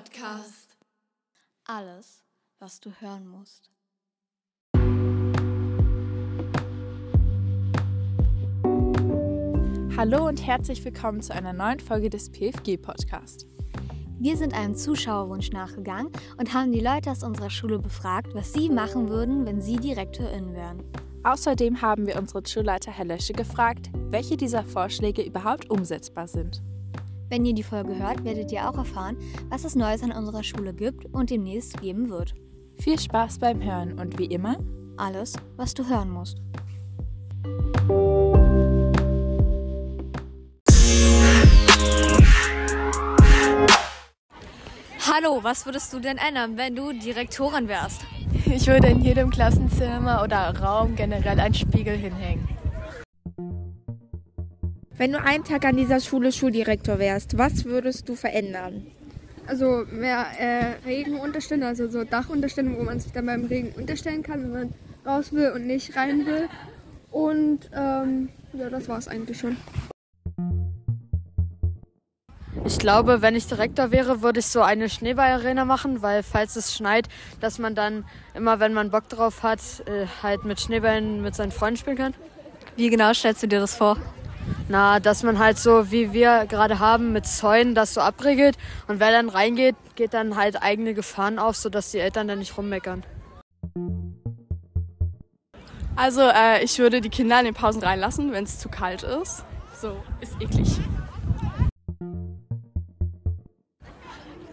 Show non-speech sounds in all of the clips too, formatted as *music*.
Podcast. Alles, was du hören musst. Hallo und herzlich willkommen zu einer neuen Folge des PFG Podcast. Wir sind einem Zuschauerwunsch nachgegangen und haben die Leute aus unserer Schule befragt, was sie machen würden, wenn sie DirektorInnen wären. Außerdem haben wir unsere Schulleiter Herr Lösche gefragt, welche dieser Vorschläge überhaupt umsetzbar sind. Wenn ihr die Folge hört, werdet ihr auch erfahren, was es Neues an unserer Schule gibt und demnächst geben wird. Viel Spaß beim Hören und wie immer, Alles, was du hören musst. Hallo, was würdest du denn ändern, wenn du Direktorin wärst? Ich würde in jedem Klassenzimmer oder Raum generell einen Spiegel hinhängen. Wenn du einen Tag an dieser Schule Schuldirektor wärst, was würdest du verändern? Also mehr äh, Regenunterstände, also so Dachunterstände, wo man sich dann beim Regen unterstellen kann, wenn man raus will und nicht rein will. Und ähm, ja, das war es eigentlich schon. Ich glaube, wenn ich Direktor wäre, würde ich so eine Schneeballarena machen, weil falls es schneit, dass man dann immer, wenn man Bock drauf hat, äh, halt mit Schneeballen mit seinen Freunden spielen kann. Wie genau stellst du dir das vor? Na, dass man halt so, wie wir gerade haben, mit Zäunen das so abregelt und wer dann reingeht, geht dann halt eigene Gefahren auf, sodass die Eltern dann nicht rummeckern. Also äh, ich würde die Kinder in den Pausen reinlassen, wenn es zu kalt ist. So, ist eklig.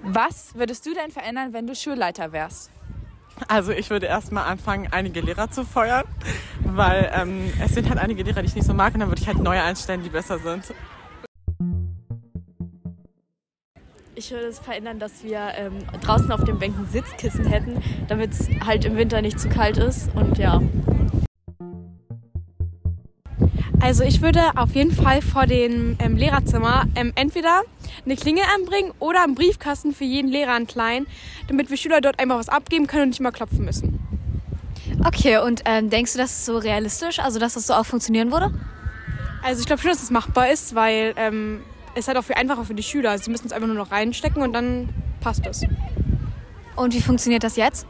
Was würdest du denn verändern, wenn du Schulleiter wärst? Also ich würde erstmal anfangen, einige Lehrer zu feuern, weil ähm, es sind halt einige Lehrer, die ich nicht so mag und dann würde ich halt neue einstellen, die besser sind. Ich würde es verändern, dass wir ähm, draußen auf den Bänken Sitzkissen hätten, damit es halt im Winter nicht zu kalt ist. Und ja. Also ich würde auf jeden Fall vor dem ähm, Lehrerzimmer ähm, entweder eine Klingel anbringen oder einen Briefkasten für jeden Lehrer einen kleinen, damit wir Schüler dort einfach was abgeben können und nicht mal klopfen müssen. Okay, und ähm, denkst du, das ist so realistisch, also dass das so auch funktionieren würde? Also ich glaube schon, dass es machbar ist, weil ähm, es halt auch viel einfacher für die Schüler. Also sie müssen es einfach nur noch reinstecken und dann passt es. Und wie funktioniert das jetzt?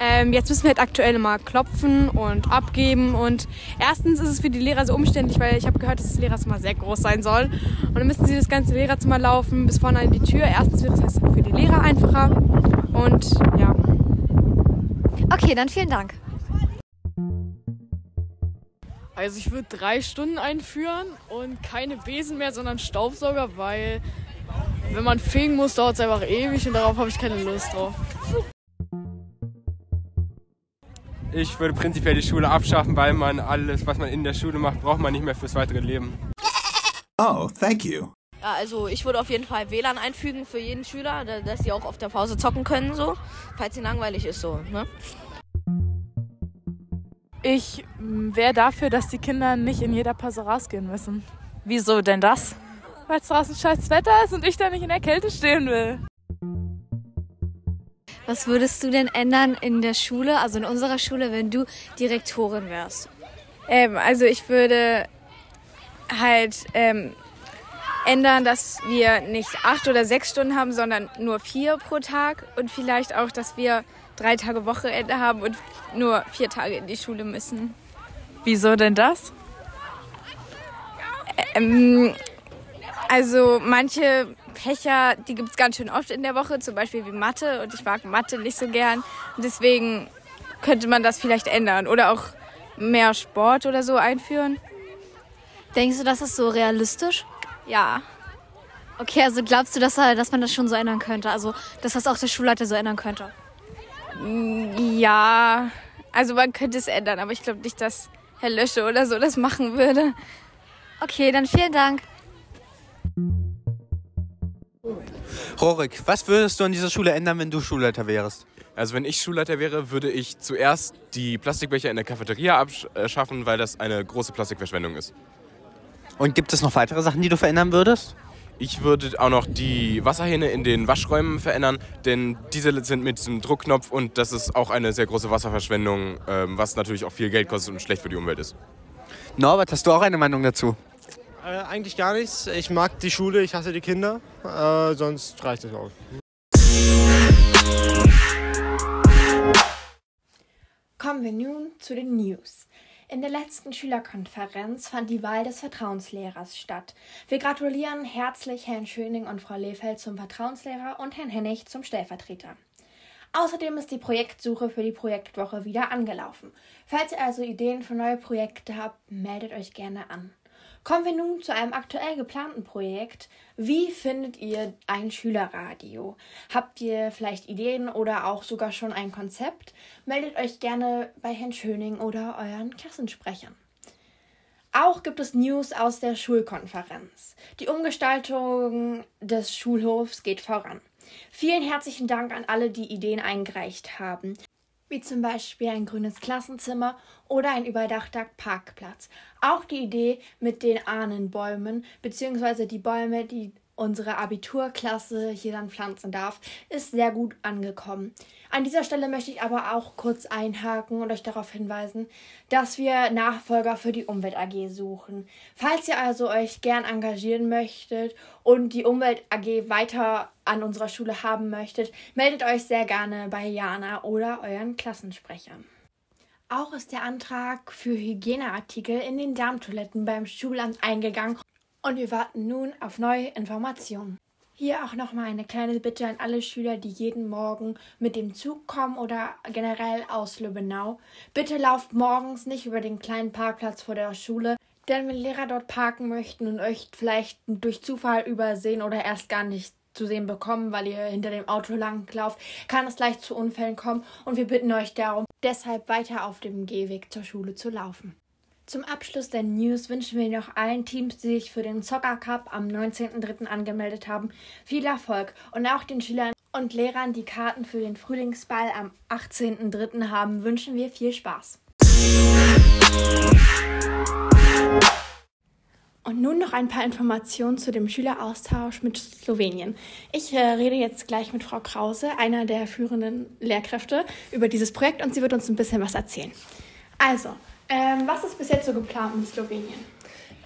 Ähm, jetzt müssen wir halt aktuell mal klopfen und abgeben. Und erstens ist es für die Lehrer so umständlich, weil ich habe gehört, dass das Lehrerzimmer sehr groß sein soll. Und dann müssen sie das ganze Lehrerzimmer laufen bis vorne an die Tür. Erstens wird es für die Lehrer einfacher. Und ja. Okay, dann vielen Dank. Also ich würde drei Stunden einführen und keine Besen mehr, sondern Staubsauger, weil wenn man fegen muss, dauert es einfach ewig und darauf habe ich keine Lust drauf. Ich würde prinzipiell die Schule abschaffen, weil man alles, was man in der Schule macht, braucht man nicht mehr fürs weitere Leben. Oh, thank you. Ja, also ich würde auf jeden Fall WLAN einfügen für jeden Schüler, da- dass sie auch auf der Pause zocken können, so, falls ihnen langweilig ist, so, ne? Ich wäre dafür, dass die Kinder nicht in jeder Pause rausgehen müssen. Wieso denn das? Weil es draußen scheiß Wetter ist und ich da nicht in der Kälte stehen will. Was würdest du denn ändern in der Schule, also in unserer Schule, wenn du Direktorin wärst? Ähm, also ich würde halt ähm, ändern, dass wir nicht acht oder sechs Stunden haben, sondern nur vier pro Tag und vielleicht auch, dass wir drei Tage Wochenende haben und nur vier Tage in die Schule müssen. Wieso denn das? Ähm, also manche Fächer, die gibt es ganz schön oft in der Woche, zum Beispiel wie Mathe und ich mag Mathe nicht so gern. Und deswegen könnte man das vielleicht ändern oder auch mehr Sport oder so einführen. Denkst du, das ist so realistisch? Ja. Okay, also glaubst du, dass, dass man das schon so ändern könnte? Also, dass das auch der Schulleiter so ändern könnte? Ja, also man könnte es ändern, aber ich glaube nicht, dass Herr Lösche oder so das machen würde. Okay, dann vielen Dank. Rorik, was würdest du an dieser Schule ändern, wenn du Schulleiter wärst? Also wenn ich Schulleiter wäre, würde ich zuerst die Plastikbecher in der Cafeteria abschaffen, weil das eine große Plastikverschwendung ist. Und gibt es noch weitere Sachen, die du verändern würdest? Ich würde auch noch die Wasserhähne in den Waschräumen verändern, denn diese sind mit diesem Druckknopf und das ist auch eine sehr große Wasserverschwendung, ähm, was natürlich auch viel Geld kostet und schlecht für die Umwelt ist. Norbert, hast du auch eine Meinung dazu? Äh, eigentlich gar nichts. Ich mag die Schule, ich hasse die Kinder. Äh, sonst reicht es auch. Kommen wir nun zu den News. In der letzten Schülerkonferenz fand die Wahl des Vertrauenslehrers statt. Wir gratulieren herzlich Herrn Schöning und Frau Lefeld zum Vertrauenslehrer und Herrn Hennig zum Stellvertreter. Außerdem ist die Projektsuche für die Projektwoche wieder angelaufen. Falls ihr also Ideen für neue Projekte habt, meldet euch gerne an. Kommen wir nun zu einem aktuell geplanten Projekt. Wie findet ihr ein Schülerradio? Habt ihr vielleicht Ideen oder auch sogar schon ein Konzept? Meldet euch gerne bei Herrn Schöning oder euren Klassensprechern. Auch gibt es News aus der Schulkonferenz. Die Umgestaltung des Schulhofs geht voran. Vielen herzlichen Dank an alle, die Ideen eingereicht haben wie zum Beispiel ein grünes Klassenzimmer oder ein überdachter Parkplatz. Auch die Idee mit den Ahnenbäumen bzw. die Bäume, die unsere Abiturklasse hier dann pflanzen darf, ist sehr gut angekommen. An dieser Stelle möchte ich aber auch kurz einhaken und euch darauf hinweisen, dass wir Nachfolger für die Umwelt AG suchen. Falls ihr also euch gern engagieren möchtet und die Umwelt AG weiter an unserer Schule haben möchtet, meldet euch sehr gerne bei Jana oder euren Klassensprechern. Auch ist der Antrag für Hygieneartikel in den Darmtoiletten beim Schulamt eingegangen und wir warten nun auf neue Informationen. Hier auch nochmal eine kleine Bitte an alle Schüler, die jeden Morgen mit dem Zug kommen oder generell aus Lübbenau. Bitte lauft morgens nicht über den kleinen Parkplatz vor der Schule, denn wenn Lehrer dort parken möchten und euch vielleicht durch Zufall übersehen oder erst gar nicht zu sehen bekommen, weil ihr hinter dem Auto langlauft, kann es leicht zu Unfällen kommen und wir bitten euch darum, deshalb weiter auf dem Gehweg zur Schule zu laufen. Zum Abschluss der News wünschen wir noch allen Teams, die sich für den Soccer Cup am 19.03. angemeldet haben, viel Erfolg und auch den Schülern und Lehrern, die Karten für den Frühlingsball am 18.03. haben, wünschen wir viel Spaß. Und nun noch ein paar Informationen zu dem Schüleraustausch mit Slowenien. Ich äh, rede jetzt gleich mit Frau Krause, einer der führenden Lehrkräfte, über dieses Projekt und sie wird uns ein bisschen was erzählen. Also, ähm, was ist bis jetzt so geplant mit Slowenien?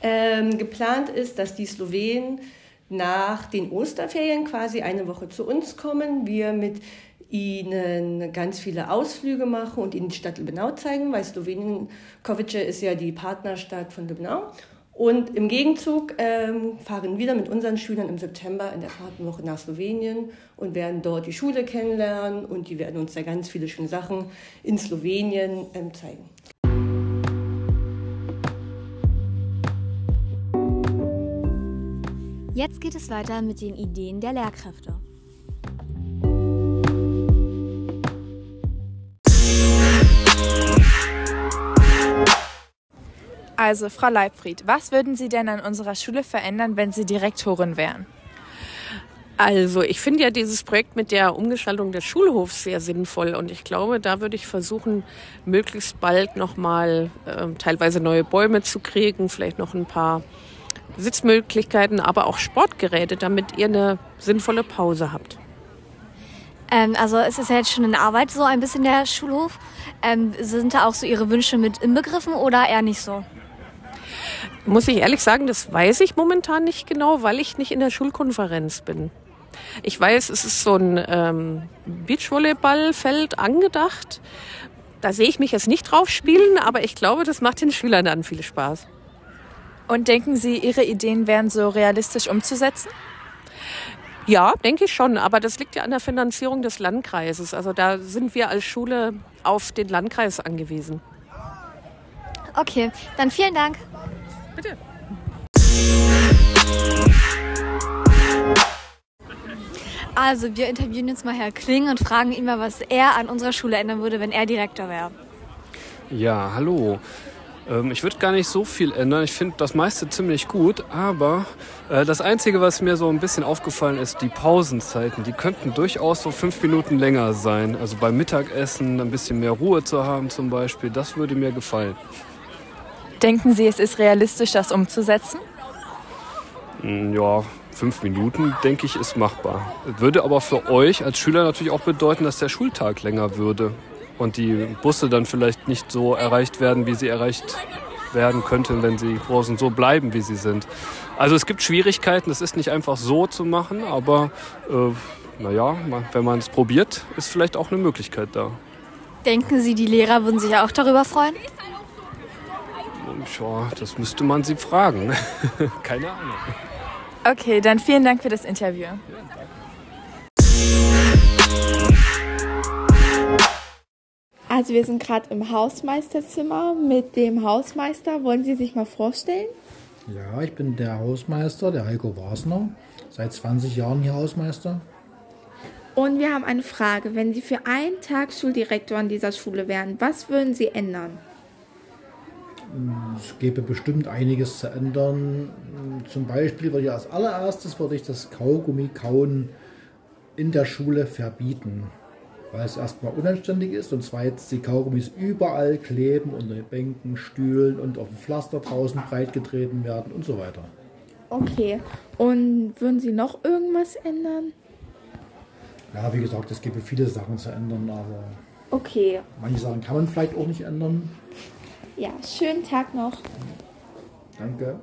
Ähm, geplant ist, dass die Slowenen nach den Osterferien quasi eine Woche zu uns kommen. Wir mit ihnen ganz viele Ausflüge machen und ihnen die Stadt Lübbenau zeigen, weil Slowenien, Kovice ist ja die Partnerstadt von Lübbenau. Und im Gegenzug ähm, fahren wir mit unseren Schülern im September in der Fahrtenwoche nach Slowenien und werden dort die Schule kennenlernen und die werden uns da ganz viele schöne Sachen in Slowenien ähm, zeigen. Jetzt geht es weiter mit den Ideen der Lehrkräfte. Also, Frau Leibfried, was würden Sie denn an unserer Schule verändern, wenn Sie Direktorin wären? Also, ich finde ja dieses Projekt mit der Umgestaltung des Schulhofs sehr sinnvoll und ich glaube, da würde ich versuchen, möglichst bald nochmal äh, teilweise neue Bäume zu kriegen, vielleicht noch ein paar Sitzmöglichkeiten, aber auch Sportgeräte, damit ihr eine sinnvolle Pause habt. Ähm, also es ist ja jetzt schon in Arbeit so ein bisschen der Schulhof. Ähm, sind da auch so Ihre Wünsche mit inbegriffen oder eher nicht so? Muss ich ehrlich sagen, das weiß ich momentan nicht genau, weil ich nicht in der Schulkonferenz bin. Ich weiß, es ist so ein ähm, Beachvolleyballfeld angedacht. Da sehe ich mich jetzt nicht drauf spielen, aber ich glaube, das macht den Schülern dann viel Spaß. Und denken Sie, Ihre Ideen wären so realistisch umzusetzen? Ja, denke ich schon. Aber das liegt ja an der Finanzierung des Landkreises. Also da sind wir als Schule auf den Landkreis angewiesen. Okay, dann vielen Dank. Bitte. Also, wir interviewen jetzt mal Herr Kling und fragen ihn mal, was er an unserer Schule ändern würde, wenn er Direktor wäre. Ja, hallo. Ähm, ich würde gar nicht so viel ändern. Ich finde das meiste ziemlich gut, aber äh, das Einzige, was mir so ein bisschen aufgefallen ist, die Pausenzeiten. Die könnten durchaus so fünf Minuten länger sein. Also beim Mittagessen ein bisschen mehr Ruhe zu haben zum Beispiel, das würde mir gefallen. Denken Sie, es ist realistisch, das umzusetzen? Hm, ja, fünf Minuten, denke ich, ist machbar. Würde aber für euch als Schüler natürlich auch bedeuten, dass der Schultag länger würde und die Busse dann vielleicht nicht so erreicht werden, wie sie erreicht werden könnten, wenn sie großen so bleiben, wie sie sind. Also es gibt Schwierigkeiten, es ist nicht einfach so zu machen, aber äh, naja, wenn man es probiert, ist vielleicht auch eine Möglichkeit da. Denken Sie, die Lehrer würden sich auch darüber freuen? Tja, das müsste man sie fragen. *laughs* Keine Ahnung. Okay, dann vielen Dank für das Interview. Also wir sind gerade im Hausmeisterzimmer mit dem Hausmeister. Wollen Sie sich mal vorstellen? Ja, ich bin der Hausmeister, der Heiko Wasner. Seit 20 Jahren hier Hausmeister. Und wir haben eine Frage. Wenn Sie für einen Tag Schuldirektor an dieser Schule wären, was würden Sie ändern? Es gäbe bestimmt einiges zu ändern. Zum Beispiel würde ich als allererstes würde ich das Kaugummi-Kauen in der Schule verbieten. Weil es erstmal unanständig ist und zweitens die Kaugummis überall kleben, unter den Bänken, Stühlen und auf dem Pflaster draußen breitgetreten werden und so weiter. Okay. Und würden Sie noch irgendwas ändern? Ja, wie gesagt, es gibt viele Sachen zu ändern, aber Okay. manche Sachen kann man vielleicht auch nicht ändern. Ja, schönen Tag noch. Danke.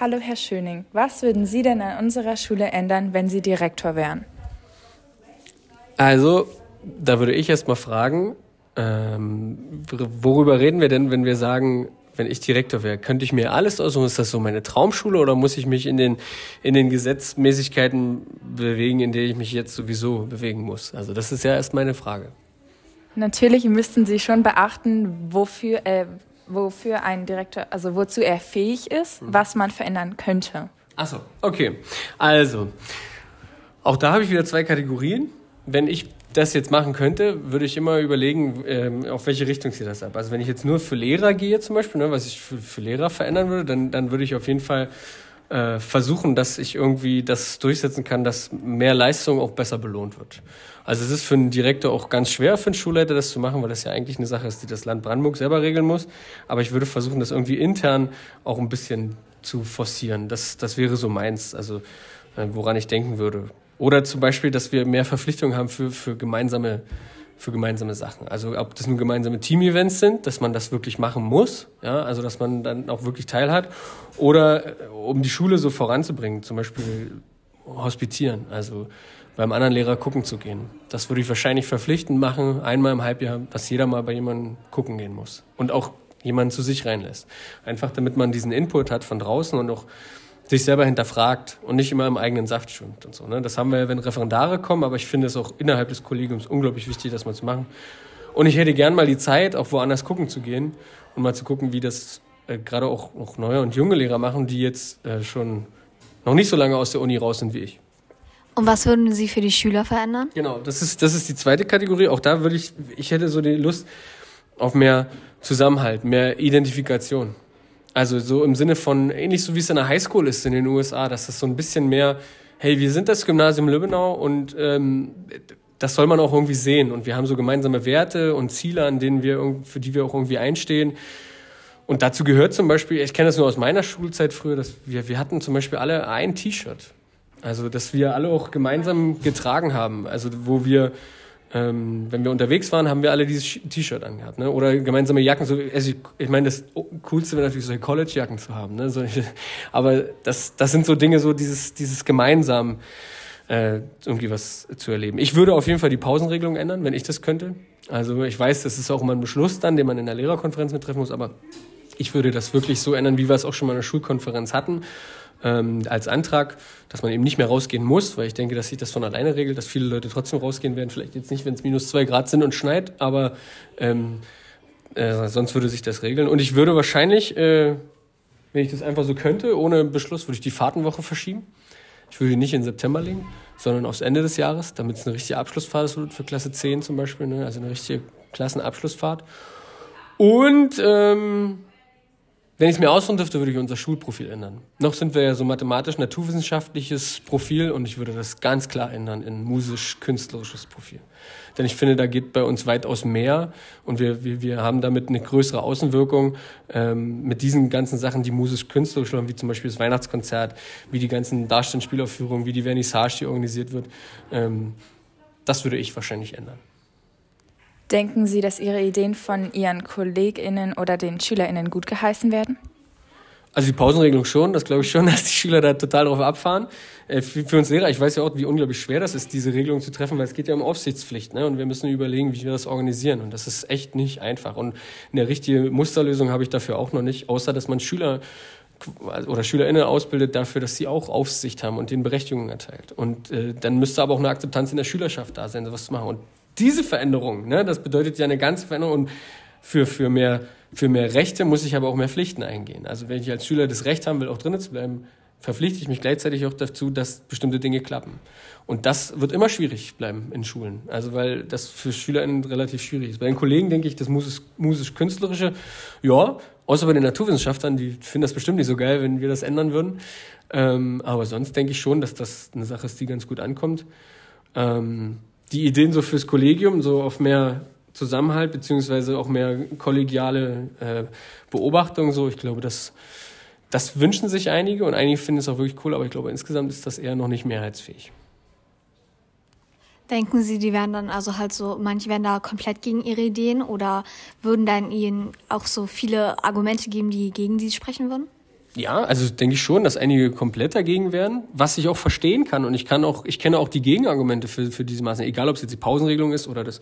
Hallo Herr Schöning, was würden Sie denn an unserer Schule ändern, wenn Sie Direktor wären? Also, da würde ich erst mal fragen, ähm, worüber reden wir denn, wenn wir sagen, wenn ich Direktor wäre, könnte ich mir alles aussuchen? Ist das so meine Traumschule oder muss ich mich in den, in den Gesetzmäßigkeiten bewegen, in denen ich mich jetzt sowieso bewegen muss? Also, das ist ja erst meine Frage. Natürlich müssten Sie schon beachten, wofür, äh, wofür ein Direktor, also wozu er fähig ist, was man verändern könnte. Achso, okay. Also, auch da habe ich wieder zwei Kategorien. Wenn ich das jetzt machen könnte, würde ich immer überlegen, ähm, auf welche Richtung zieht das ab. Also wenn ich jetzt nur für Lehrer gehe zum Beispiel, ne, was ich für, für Lehrer verändern würde, dann, dann würde ich auf jeden Fall äh, versuchen, dass ich irgendwie das durchsetzen kann, dass mehr Leistung auch besser belohnt wird. Also es ist für einen Direktor auch ganz schwer, für einen Schulleiter das zu machen, weil das ja eigentlich eine Sache ist, die das Land Brandenburg selber regeln muss. Aber ich würde versuchen, das irgendwie intern auch ein bisschen zu forcieren. Das, das wäre so meins, also äh, woran ich denken würde. Oder zum Beispiel, dass wir mehr Verpflichtungen haben für, für gemeinsame für gemeinsame Sachen. Also ob das nun gemeinsame Team-Events sind, dass man das wirklich machen muss, ja, also dass man dann auch wirklich teilhat, oder äh, um die Schule so voranzubringen, zum Beispiel hospitieren, also beim anderen Lehrer gucken zu gehen. Das würde ich wahrscheinlich verpflichtend machen, einmal im Halbjahr, dass jeder mal bei jemandem gucken gehen muss und auch jemanden zu sich reinlässt. Einfach damit man diesen Input hat von draußen und auch sich selber hinterfragt und nicht immer im eigenen Saft schwimmt und so. Ne? Das haben wir, wenn Referendare kommen, aber ich finde es auch innerhalb des Kollegiums unglaublich wichtig, das mal zu machen. Und ich hätte gern mal die Zeit, auch woanders gucken zu gehen und mal zu gucken, wie das äh, gerade auch, auch neue und junge Lehrer machen, die jetzt äh, schon noch nicht so lange aus der Uni raus sind wie ich. Und was würden Sie für die Schüler verändern? Genau, das ist, das ist die zweite Kategorie. Auch da würde ich, ich hätte so die Lust auf mehr Zusammenhalt, mehr Identifikation. Also so im Sinne von, ähnlich so wie es in der Highschool ist in den USA, dass das so ein bisschen mehr, hey, wir sind das Gymnasium Lübbenau und ähm, das soll man auch irgendwie sehen. Und wir haben so gemeinsame Werte und Ziele, an denen wir, für die wir auch irgendwie einstehen. Und dazu gehört zum Beispiel, ich kenne das nur aus meiner Schulzeit früher, dass wir, wir hatten zum Beispiel alle ein T-Shirt. Also, dass wir alle auch gemeinsam getragen haben. Also, wo wir, ähm, wenn wir unterwegs waren, haben wir alle dieses T-Shirt angehabt, ne? Oder gemeinsame Jacken. So, also ich, ich meine, das Coolste wäre natürlich solche College-Jacken zu haben, ne? So, *laughs* aber das, das sind so Dinge, so dieses, dieses gemeinsam äh, irgendwie was zu erleben. Ich würde auf jeden Fall die Pausenregelung ändern, wenn ich das könnte. Also ich weiß, das ist auch immer ein Beschluss dann, den man in der Lehrerkonferenz mittreffen muss, aber ich würde das wirklich so ändern, wie wir es auch schon mal in der Schulkonferenz hatten ähm, als Antrag, dass man eben nicht mehr rausgehen muss, weil ich denke, dass sich das von alleine regelt, dass viele Leute trotzdem rausgehen werden. Vielleicht jetzt nicht, wenn es minus zwei Grad sind und schneit, aber ähm, äh, sonst würde sich das regeln. Und ich würde wahrscheinlich, äh, wenn ich das einfach so könnte, ohne Beschluss, würde ich die Fahrtenwoche verschieben. Ich würde die nicht in September legen, sondern aufs Ende des Jahres, damit es eine richtige Abschlussfahrt ist für Klasse 10 zum Beispiel, ne? also eine richtige Klassenabschlussfahrt. Und ähm, wenn ich es mir aussuchen dürfte, würde ich unser Schulprofil ändern. Noch sind wir ja so mathematisch-naturwissenschaftliches Profil und ich würde das ganz klar ändern in musisch-künstlerisches Profil. Denn ich finde, da geht bei uns weitaus mehr und wir, wir, wir haben damit eine größere Außenwirkung ähm, mit diesen ganzen Sachen, die musisch-künstlerisch waren, wie zum Beispiel das Weihnachtskonzert, wie die ganzen Darstellungsspielaufführungen, wie die Vernissage, die organisiert wird. Ähm, das würde ich wahrscheinlich ändern. Denken Sie, dass Ihre Ideen von Ihren KollegInnen oder den SchülerInnen gut geheißen werden? Also die Pausenregelung schon, das glaube ich schon, *laughs* dass die Schüler da total drauf abfahren. Äh, für, uns Lehrer, ich weiß ja auch, wie unglaublich schwer das ist, diese Regelung zu treffen, weil es geht ja um Aufsichtspflicht, ne? Und wir müssen überlegen, wie wir das organisieren. Und das ist echt nicht einfach. Und eine richtige Musterlösung habe ich dafür auch noch nicht, außer dass man Schüler oder SchülerInnen ausbildet dafür, dass sie auch Aufsicht haben und den Berechtigungen erteilt. Und äh, dann müsste aber auch eine Akzeptanz in der Schülerschaft da sein, sowas zu machen. Und diese Veränderung, ne, das bedeutet ja eine ganze Veränderung. Und für, für, mehr, für mehr Rechte muss ich aber auch mehr Pflichten eingehen. Also wenn ich als Schüler das Recht haben will, auch drinnen zu bleiben, verpflichte ich mich gleichzeitig auch dazu, dass bestimmte Dinge klappen. Und das wird immer schwierig bleiben in Schulen. Also weil das für SchülerInnen relativ schwierig ist. Bei den Kollegen denke ich, das musisch-künstlerische, ja, außer bei den Naturwissenschaftlern, die finden das bestimmt nicht so geil, wenn wir das ändern würden. Ähm, aber sonst denke ich schon, dass das eine Sache ist, die ganz gut ankommt. Ähm, die Ideen so fürs Kollegium, so auf mehr Zusammenhalt beziehungsweise auch mehr kollegiale äh, Beobachtung. So, ich glaube, das, das wünschen sich einige und einige finden es auch wirklich cool, aber ich glaube, insgesamt ist das eher noch nicht mehrheitsfähig. Denken Sie, die werden dann also halt so, manche werden da komplett gegen ihre Ideen oder würden dann ihnen auch so viele Argumente geben, die gegen sie sprechen würden? Ja, also denke ich schon, dass einige komplett dagegen wären, was ich auch verstehen kann. Und ich kann auch, ich kenne auch die Gegenargumente für, für diese Maßnahmen, egal ob es jetzt die Pausenregelung ist oder das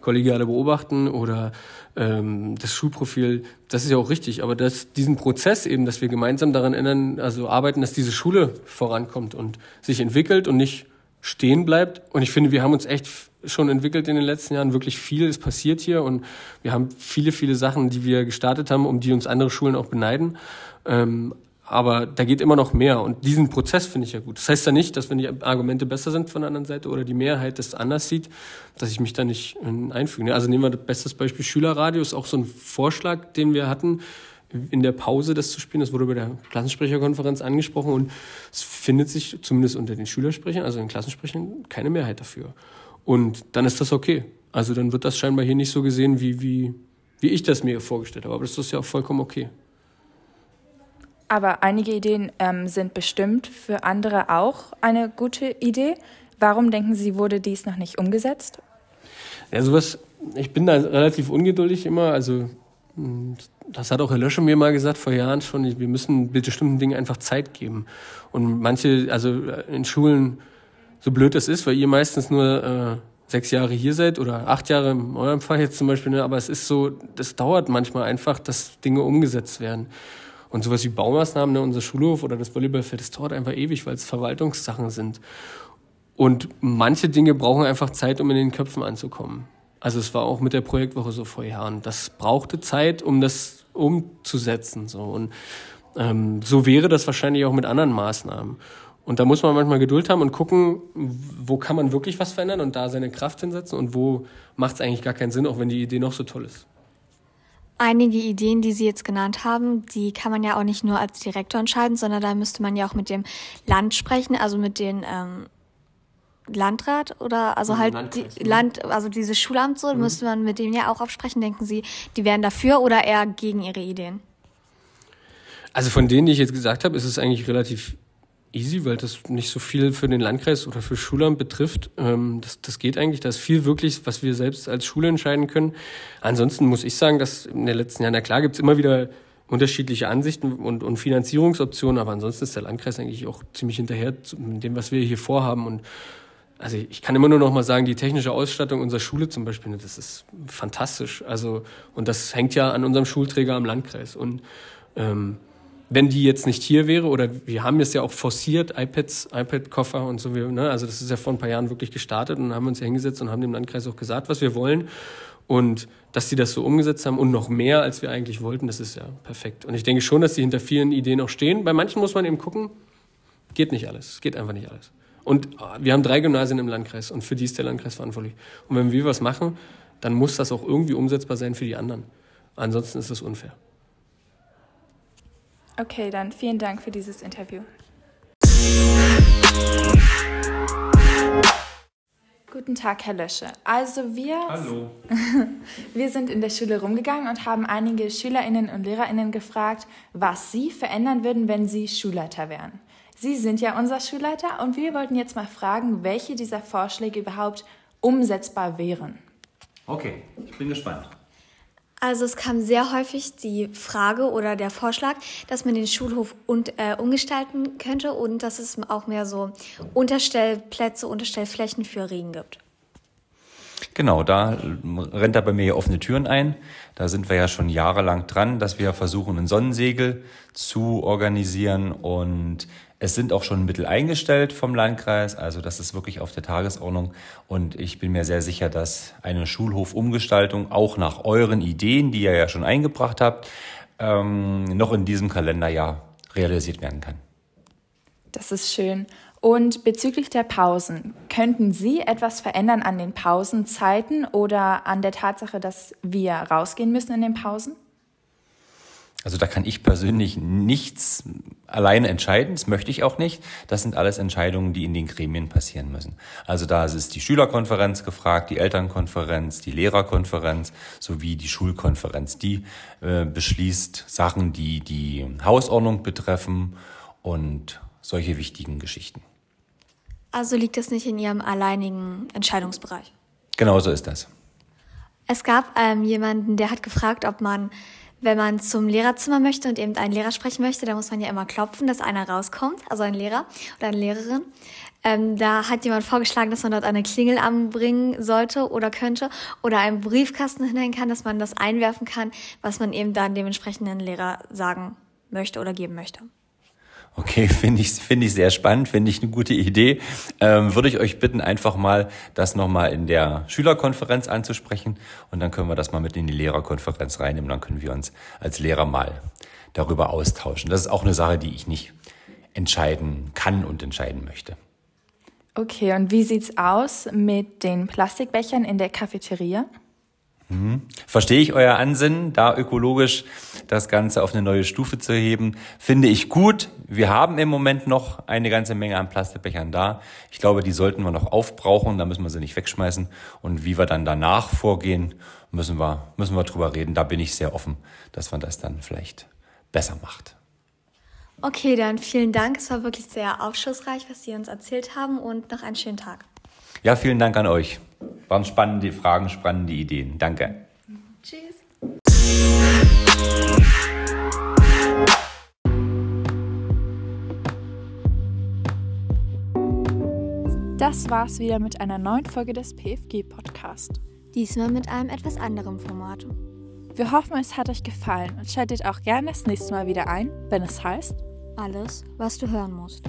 kollegiale Beobachten oder ähm, das Schulprofil, das ist ja auch richtig. Aber das, diesen Prozess eben, dass wir gemeinsam daran ändern, also arbeiten, dass diese Schule vorankommt und sich entwickelt und nicht stehen bleibt. Und ich finde, wir haben uns echt schon entwickelt in den letzten Jahren. Wirklich viel ist passiert hier und wir haben viele, viele Sachen, die wir gestartet haben, um die uns andere Schulen auch beneiden. Ähm, aber da geht immer noch mehr und diesen Prozess finde ich ja gut. Das heißt ja nicht, dass wenn die Argumente besser sind von der anderen Seite oder die Mehrheit das anders sieht, dass ich mich da nicht äh, einfüge. Also nehmen wir das beste Beispiel Schülerradio, ist auch so ein Vorschlag, den wir hatten, in der Pause das zu spielen. Das wurde bei der Klassensprecherkonferenz angesprochen und es findet sich zumindest unter den Schülersprechern, also den Klassensprechern, keine Mehrheit dafür. Und dann ist das okay. Also dann wird das scheinbar hier nicht so gesehen, wie, wie, wie ich das mir vorgestellt habe. Aber das ist ja auch vollkommen okay. Aber einige Ideen ähm, sind bestimmt für andere auch eine gute Idee. Warum denken Sie, wurde dies noch nicht umgesetzt? Ja, sowas, ich bin da relativ ungeduldig immer. Also, hm, das hat auch Herr Lösche mir mal gesagt vor Jahren schon. Wir müssen bestimmten Dingen einfach Zeit geben. Und manche, also in Schulen, so blöd das ist, weil ihr meistens nur äh, sechs Jahre hier seid oder acht Jahre in eurem Fall jetzt zum Beispiel, ne? aber es ist so, das dauert manchmal einfach, dass Dinge umgesetzt werden. Und sowas wie Baumaßnahmen, ne, unser Schulhof oder das Volleyballfeld, das dauert einfach ewig, weil es Verwaltungssachen sind. Und manche Dinge brauchen einfach Zeit, um in den Köpfen anzukommen. Also es war auch mit der Projektwoche so vor Jahren. Das brauchte Zeit, um das umzusetzen. So. Und ähm, so wäre das wahrscheinlich auch mit anderen Maßnahmen. Und da muss man manchmal Geduld haben und gucken, wo kann man wirklich was verändern und da seine Kraft hinsetzen und wo macht es eigentlich gar keinen Sinn, auch wenn die Idee noch so toll ist. Einige Ideen, die Sie jetzt genannt haben, die kann man ja auch nicht nur als Direktor entscheiden, sondern da müsste man ja auch mit dem Land sprechen, also mit den ähm, Landrat oder also halt die Land, also dieses Schulamt so, mhm. müsste man mit dem ja auch absprechen. Denken Sie, die wären dafür oder eher gegen Ihre Ideen? Also von denen, die ich jetzt gesagt habe, ist es eigentlich relativ easy, weil das nicht so viel für den Landkreis oder für Schulamt betrifft. Ähm, das, das geht eigentlich. Da ist viel wirklich, was wir selbst als Schule entscheiden können. Ansonsten muss ich sagen, dass in den letzten Jahren, na klar, gibt es immer wieder unterschiedliche Ansichten und, und Finanzierungsoptionen, aber ansonsten ist der Landkreis eigentlich auch ziemlich hinterher mit dem, was wir hier vorhaben. Und also ich kann immer nur noch mal sagen, die technische Ausstattung unserer Schule zum Beispiel, das ist fantastisch. Also und das hängt ja an unserem Schulträger am Landkreis. Und ähm, wenn die jetzt nicht hier wäre, oder wir haben es ja auch forciert, iPads, iPad-Koffer und so, ne? also das ist ja vor ein paar Jahren wirklich gestartet und haben uns ja hingesetzt und haben dem Landkreis auch gesagt, was wir wollen. Und dass sie das so umgesetzt haben und noch mehr, als wir eigentlich wollten, das ist ja perfekt. Und ich denke schon, dass sie hinter vielen Ideen auch stehen. Bei manchen muss man eben gucken, geht nicht alles, es geht einfach nicht alles. Und äh, wir haben drei Gymnasien im Landkreis und für die ist der Landkreis verantwortlich. Und wenn wir was machen, dann muss das auch irgendwie umsetzbar sein für die anderen. Ansonsten ist das unfair. Okay, dann vielen Dank für dieses Interview. Guten Tag, Herr Lösche. Also wir, Hallo. *laughs* wir sind in der Schule rumgegangen und haben einige Schülerinnen und Lehrerinnen gefragt, was sie verändern würden, wenn sie Schulleiter wären. Sie sind ja unser Schulleiter und wir wollten jetzt mal fragen, welche dieser Vorschläge überhaupt umsetzbar wären. Okay, ich bin gespannt. Also es kam sehr häufig die Frage oder der Vorschlag, dass man den Schulhof und, äh, umgestalten könnte und dass es auch mehr so Unterstellplätze, Unterstellflächen für Regen gibt. Genau, da rennt er bei mir offene Türen ein. Da sind wir ja schon jahrelang dran, dass wir versuchen, ein Sonnensegel zu organisieren und es sind auch schon Mittel eingestellt vom Landkreis, also das ist wirklich auf der Tagesordnung und ich bin mir sehr sicher, dass eine Schulhofumgestaltung auch nach euren Ideen, die ihr ja schon eingebracht habt, ähm, noch in diesem Kalenderjahr realisiert werden kann. Das ist schön. Und bezüglich der Pausen, könnten Sie etwas verändern an den Pausenzeiten oder an der Tatsache, dass wir rausgehen müssen in den Pausen? Also da kann ich persönlich nichts alleine entscheiden, das möchte ich auch nicht. Das sind alles Entscheidungen, die in den Gremien passieren müssen. Also da ist die Schülerkonferenz gefragt, die Elternkonferenz, die Lehrerkonferenz sowie die Schulkonferenz. Die äh, beschließt Sachen, die die Hausordnung betreffen und solche wichtigen Geschichten. Also liegt das nicht in Ihrem alleinigen Entscheidungsbereich? Genau so ist das. Es gab ähm, jemanden, der hat gefragt, ob man wenn man zum Lehrerzimmer möchte und eben einen Lehrer sprechen möchte, da muss man ja immer klopfen, dass einer rauskommt, also ein Lehrer oder eine Lehrerin. Ähm, da hat jemand vorgeschlagen, dass man dort eine Klingel anbringen sollte oder könnte oder einen Briefkasten hinhängen kann, dass man das einwerfen kann, was man eben dann dem entsprechenden Lehrer sagen möchte oder geben möchte. Okay, *laughs* finde ich, finde ich sehr spannend, finde ich eine gute Idee. Ähm, würde ich euch bitten, einfach mal das nochmal in der Schülerkonferenz anzusprechen und dann können wir das mal mit in die Lehrerkonferenz reinnehmen. Dann können wir uns als Lehrer mal darüber austauschen. Das ist auch eine Sache, die ich nicht entscheiden kann und entscheiden möchte. Okay, und wie sieht's aus mit den Plastikbechern in der Cafeteria? Mhm. Verstehe ich euer Ansinnen, da ökologisch das Ganze auf eine neue Stufe zu heben, finde ich gut. Wir haben im Moment noch eine ganze Menge an Plastikbechern da. Ich glaube, die sollten wir noch aufbrauchen, da müssen wir sie nicht wegschmeißen. Und wie wir dann danach vorgehen, müssen wir, müssen wir drüber reden. Da bin ich sehr offen, dass man das dann vielleicht besser macht. Okay, dann vielen Dank. Es war wirklich sehr aufschlussreich, was Sie uns erzählt haben und noch einen schönen Tag. Ja, vielen Dank an euch. Waren spannende Fragen, spannende Ideen. Danke. Tschüss. Das war's wieder mit einer neuen Folge des PFG Podcast. Diesmal mit einem etwas anderen Format. Wir hoffen, es hat euch gefallen und schaltet auch gerne das nächste Mal wieder ein, wenn es heißt Alles, was du hören musst.